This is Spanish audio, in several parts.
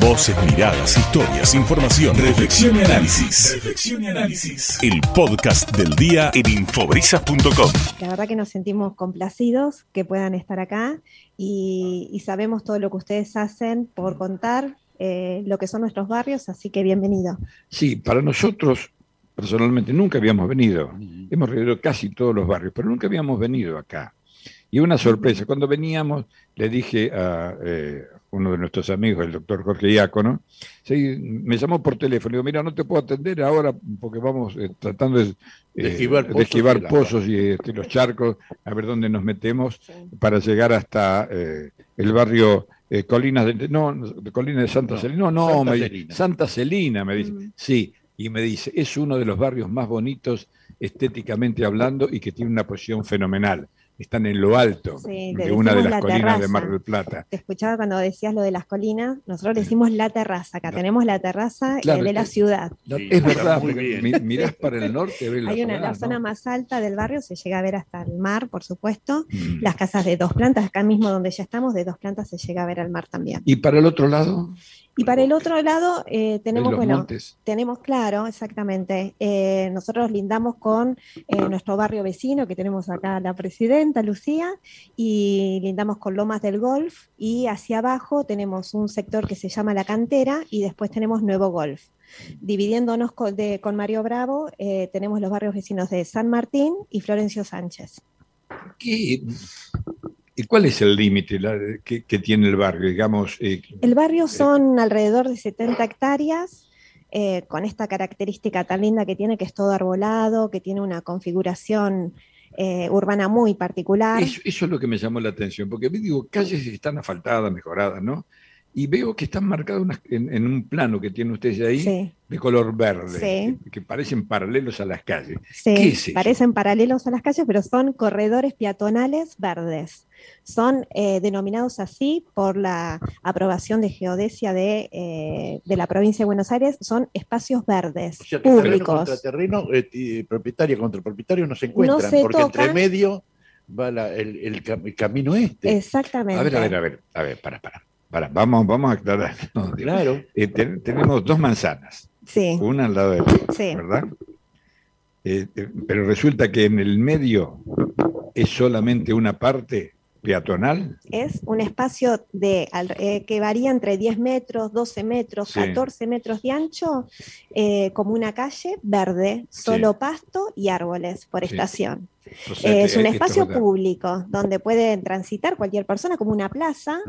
Voces, miradas, historias, información, reflexión y análisis. Reflexión y análisis. El podcast del día en infobrisas.com. La verdad que nos sentimos complacidos que puedan estar acá y, sabemos todo lo que ustedes hacen por contar eh, lo que son nuestros barrios, así que bienvenido. Sí, para nosotros personalmente nunca habíamos venido. Hemos recorrido casi todos los barrios, pero nunca habíamos venido acá. Y una sorpresa, cuando veníamos, le dije a eh, uno de nuestros amigos, el doctor Jorge Iácono, me llamó por teléfono, digo, mira, no te puedo atender ahora porque vamos eh, tratando de, esquivar, pozos, y este, los charcos, a ver dónde nos metemos para llegar hasta eh, el barrio Colinas de, no, de Colinas de Santa Celina, no, no, Santa, me, Celina. Santa Celina, me dice, mm. sí, y me dice, es uno de los barrios más bonitos estéticamente hablando y que tiene una posición fenomenal están en lo alto de una de las colinas de Mar del Plata. Te escuchaba cuando decías lo de las colinas, nosotros decimos la terraza, acá tenemos la terraza de la ciudad. es verdad, mirás para el norte, ves la Hay una, la zona más alta del barrio, se llega a ver hasta el mar, por supuesto. Mm. Las casas de dos plantas, acá mismo donde ya estamos, de dos plantas se llega a ver al mar también. ¿Y para el otro lado? Y para el otro lado eh, tenemos, bueno, tenemos claro, exactamente, eh, nosotros lindamos con eh, nuestro barrio vecino, que tenemos acá la presidenta, Lucía, y lindamos con Lomas del Golf, y hacia abajo tenemos un sector que se llama La Cantera, y después tenemos Nuevo Golf. Dividiéndonos con, con Mario Bravo, tenemos los barrios vecinos de San Martín y Florencio Sánchez. ¿Qué, ¿Y cuál es el límite que, tiene el barrio? Digamos, eh, el barrio eh, son alrededor de 70 hectáreas, eh, con esta característica tan linda que tiene, que es todo arbolado, que tiene una configuración urbana muy particular. Eso, eso, es lo que me llamó la atención, porque digo, calles están asfaltadas, mejoradas, ¿no? Y veo que están marcados en, un plano que tiene ustedes ahí de color verde, que, parecen paralelos a las calles. Sí, parecen paralelos a las calles, pero son corredores peatonales verdes. Son eh, denominados así por la aprobación de geodesia de, eh, la provincia de Buenos Aires, son espacios verdes públicos. Contra terreno, eh, propietario contra propietario no se encuentran, porque entre medio va el, camino este. Exactamente. A ver, a ver, a ver, a ver, para, para vamos, vamos a aclarar. claro. Eh, tenemos dos manzanas. Sí. Una al lado de la otra, ¿verdad? Eh, eh, pero resulta que en el medio es solamente una parte peatonal. Es un espacio de, que varía entre 10 metros, 12 metros, 14 metros de ancho, como una calle verde, solo pasto y árboles por estación es un espacio público donde puede transitar cualquier persona como una plaza,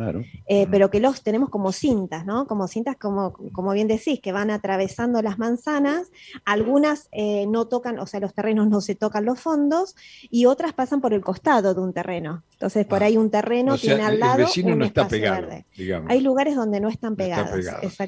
eh, pero que los tenemos como cintas, ¿no? Como cintas, como, como bien decís, que van atravesando las manzanas. Algunas eh, no tocan, o sea, los terrenos no se tocan los fondos y otras pasan por el costado de un terreno. Entonces, por ah. ahí un terreno tiene al lado. El vecino un no está pegado. Hay lugares donde no están pegados.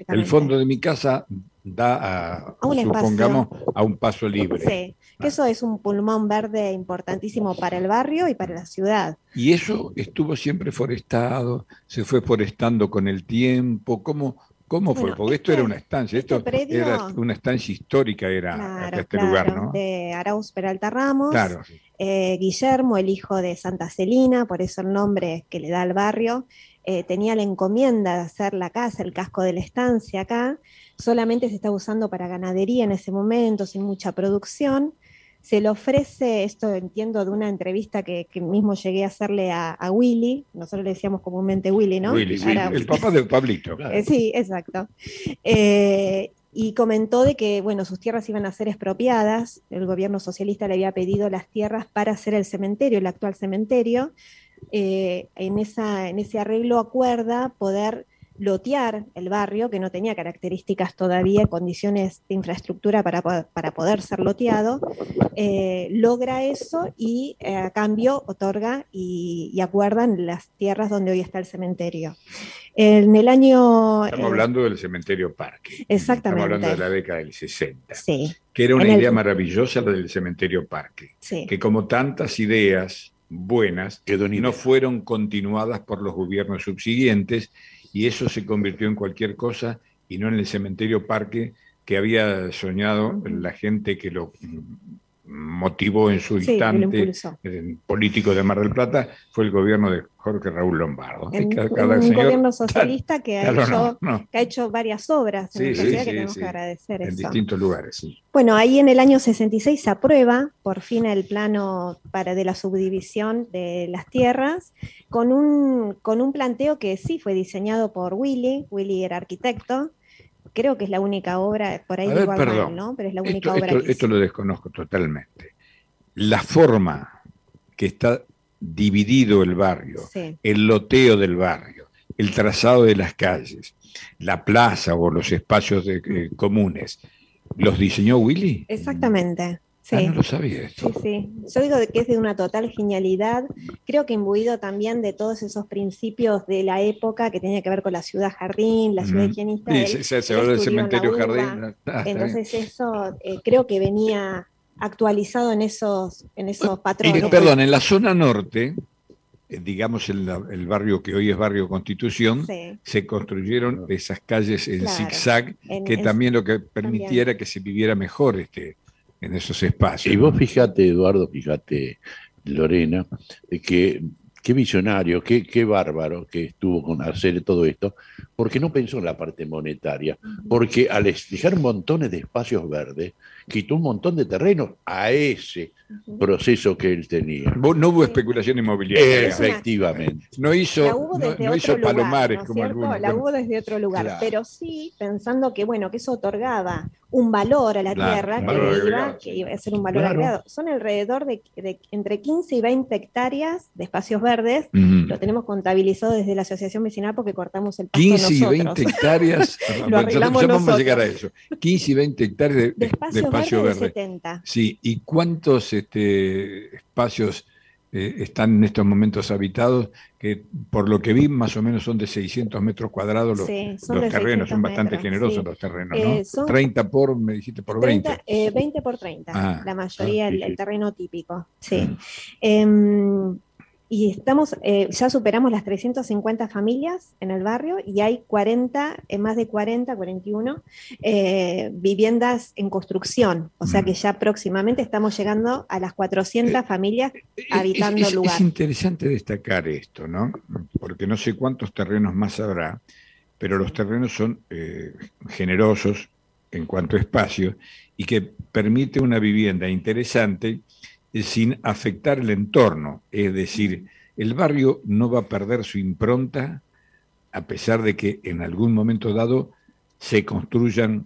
El fondo de mi casa da a, supongamos, a un paso libre. Sí, que eso es un pulmón verde importantísimo para el barrio y para la ciudad. Y eso estuvo siempre forestado, se fue forestando con el tiempo, ¿cómo, cómo fue? Porque esto era una estancia, esto este era una estancia histórica, era este lugar, ¿no? De Arauz Peralta Ramos. Claro. Eh, Guillermo, el hijo de Santa Celina, por eso el nombre que le da al barrio, eh, tenía la encomienda de hacer la casa, el casco de la estancia acá, solamente se estaba usando para ganadería en ese momento, sin mucha producción. Se le ofrece, esto entiendo de una entrevista que, mismo llegué a hacerle a, Willy, nosotros le decíamos comúnmente Willy, ¿no? Willy, el papá de Pablito. Eh, sí, exacto. Eh, y comentó de que, bueno, sus tierras iban a ser expropiadas, el gobierno socialista le había pedido las tierras para hacer el cementerio, el actual cementerio, eh, en, esa, en ese arreglo acuerda poder lotear el barrio, que no tenía características todavía, condiciones de infraestructura para, para poder ser loteado, eh, logra eso y eh, a cambio otorga y, acuerdan las tierras donde hoy está el cementerio. En el año... Estamos hablando del cementerio Parque. Exactamente. Estamos hablando de la década del 60. Sí. Que era una idea maravillosa la del cementerio Parque. Sí. Que como tantas ideas buenas no fueron continuadas por los gobiernos subsiguientes y eso se convirtió en cualquier cosa y no en el cementerio parque que había soñado la gente que lo motivó en su instante el político de Mar del Plata fue el gobierno de Jorge Raúl Lombardo. un gobierno socialista que, ha hecho, que, ha hecho, varias obras en la que tenemos que agradecer. En distintos lugares, Bueno, ahí en el año 66 se aprueba por fin el plano para de la subdivisión de las tierras con un, con un planteo que sí fue diseñado por Willy, Willy era arquitecto, creo que es la única obra, por ahí digo perdón, ¿no? Pero es la única obra. Esto, lo desconozco totalmente. La forma que está dividido el barrio, el loteo del barrio, el trazado de las calles, la plaza o los espacios eh, comunes, ¿los diseñó Willy? Exactamente. Ah, sí. no lo sabía esto. Sí, sí. Yo digo que es de una total genialidad, creo que imbuido también de todos esos principios de la época que tenía que ver con la ciudad jardín, la ciudad higienista. Sí, se, se del cementerio jardín. Ah, Entonces eso eh, creo que venía actualizado en esos, en esos patrones. perdón, en la zona norte, eh, digamos el, el, barrio que hoy es barrio Constitución, se construyeron esas calles en zigzag, que también lo que permitiera que se viviera mejor este, en esos espacios. Y vos fíjate, Eduardo, fíjate, Lorena, que qué visionario, qué, qué bárbaro que estuvo con hacer todo esto, porque no pensó en la parte monetaria, porque al dejar montones de espacios verdes, quitó un montón de terreno a ese proceso que él tenía. No hubo especulación inmobiliaria. Efectivamente. No hizo, no, hizo palomares como algunos. La hubo desde otro lugar, pero sí pensando que, bueno, que eso otorgaba un valor a la tierra que, iba, a ser un valor agregado. Son alrededor de, entre 15 y 20 hectáreas de espacios verdes. Lo tenemos contabilizado desde la asociación vecinal porque cortamos el pasto 15 y 20 hectáreas. Lo arreglamos vamos a llegar a eso. 15 y 20 hectáreas de, espacio verde. 70. Sí, ¿y cuántos este, espacios eh, están en estos momentos habitados, que por lo que vi más o menos son de 600 metros cuadrados los, terrenos, son bastante generosos los terrenos, ¿no? 30 eh, por, me dijiste, por 20. 20 eh, por 30, ah, la mayoría, el, el, terreno típico, sí. Em, y estamos, eh, ya superamos las 350 familias en el barrio y hay 40, eh, más de 40, 41 eh, viviendas en construcción. O sea que mm. ya próximamente estamos llegando a las 400 familias habitando el lugar. Es interesante destacar esto, ¿no? Porque no sé cuántos terrenos más habrá, pero los terrenos son generosos en cuanto a espacio y que permite una vivienda interesante sin afectar el entorno. Es decir, el barrio no va a perder su impronta a pesar de que en algún momento dado se construyan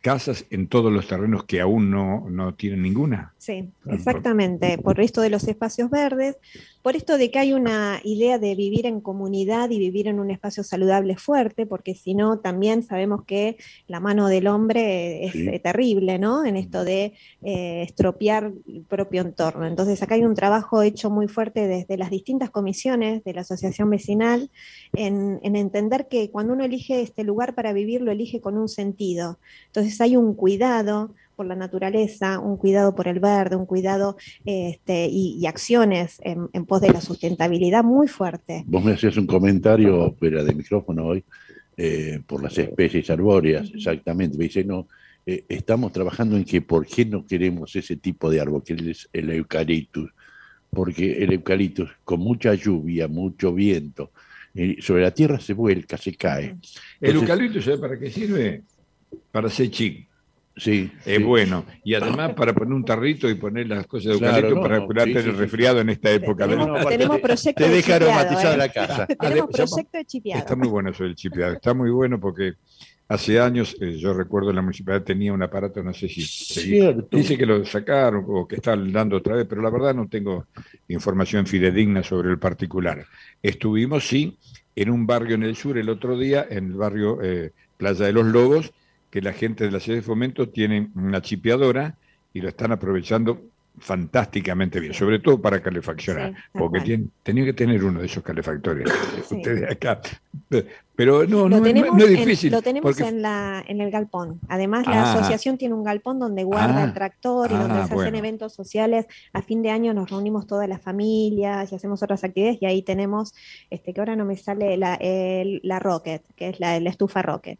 casas en todos los terrenos que aún no, no tienen ninguna. Sí, exactamente, por esto de los espacios verdes, por esto de que hay una idea de vivir en comunidad y vivir en un espacio saludable fuerte, porque si no, también sabemos que la mano del hombre es eh, terrible, ¿no? En esto de eh, estropear el propio entorno. Entonces, acá hay un trabajo hecho muy fuerte desde las distintas comisiones de la asociación vecinal en, en entender que cuando uno elige este lugar para vivir, lo elige con un sentido. Entonces, hay un cuidado, por la naturaleza, un cuidado por el verde, un cuidado este, y, acciones en, pos de la sustentabilidad muy fuerte. Vos me hacías un comentario fuera de micrófono hoy eh, por las especies arbóreas, exactamente. Me dice, no, eh, estamos trabajando en que por qué no queremos ese tipo de árbol, que es el eucaliptus, porque el eucaliptus con mucha lluvia, mucho viento, eh, sobre la tierra se vuelca, se cae. ¿El eucaliptus sabe para qué sirve? Para ser chico. Sí. Es bueno. Y además para poner un tarrito y poner las cosas de eucalipto para curarte el resfriado en esta época. Tenemos, tenemos proyecto te deja aromatizada ¿eh? la casa. tenemos proyecto de chipeado. Está muy bueno eso del chipeado. Está muy bueno porque hace años, eh, yo recuerdo la municipalidad tenía un aparato, no sé si dice que lo sacaron o que están dando otra vez, pero la verdad no tengo información fidedigna sobre el particular. Estuvimos, sí, en un barrio en el sur el otro día, en el barrio eh, Playa de los Lobos, que la gente de la sede de fomento tiene una chipeadora y lo están aprovechando fantásticamente bien, sobre todo para calefaccionar, porque tienen, tenía que tener uno de esos calefactores, ustedes acá. Pero no, no, es difícil. lo tenemos en, la, en el galpón. Además, la ah. asociación tiene un galpón donde guarda el ah. tractor y donde ah, se hacen eventos sociales. A fin de año nos reunimos todas las familias y hacemos otras actividades y ahí tenemos, este que ahora no me sale, la, la Rocket, que es la, la estufa Rocket.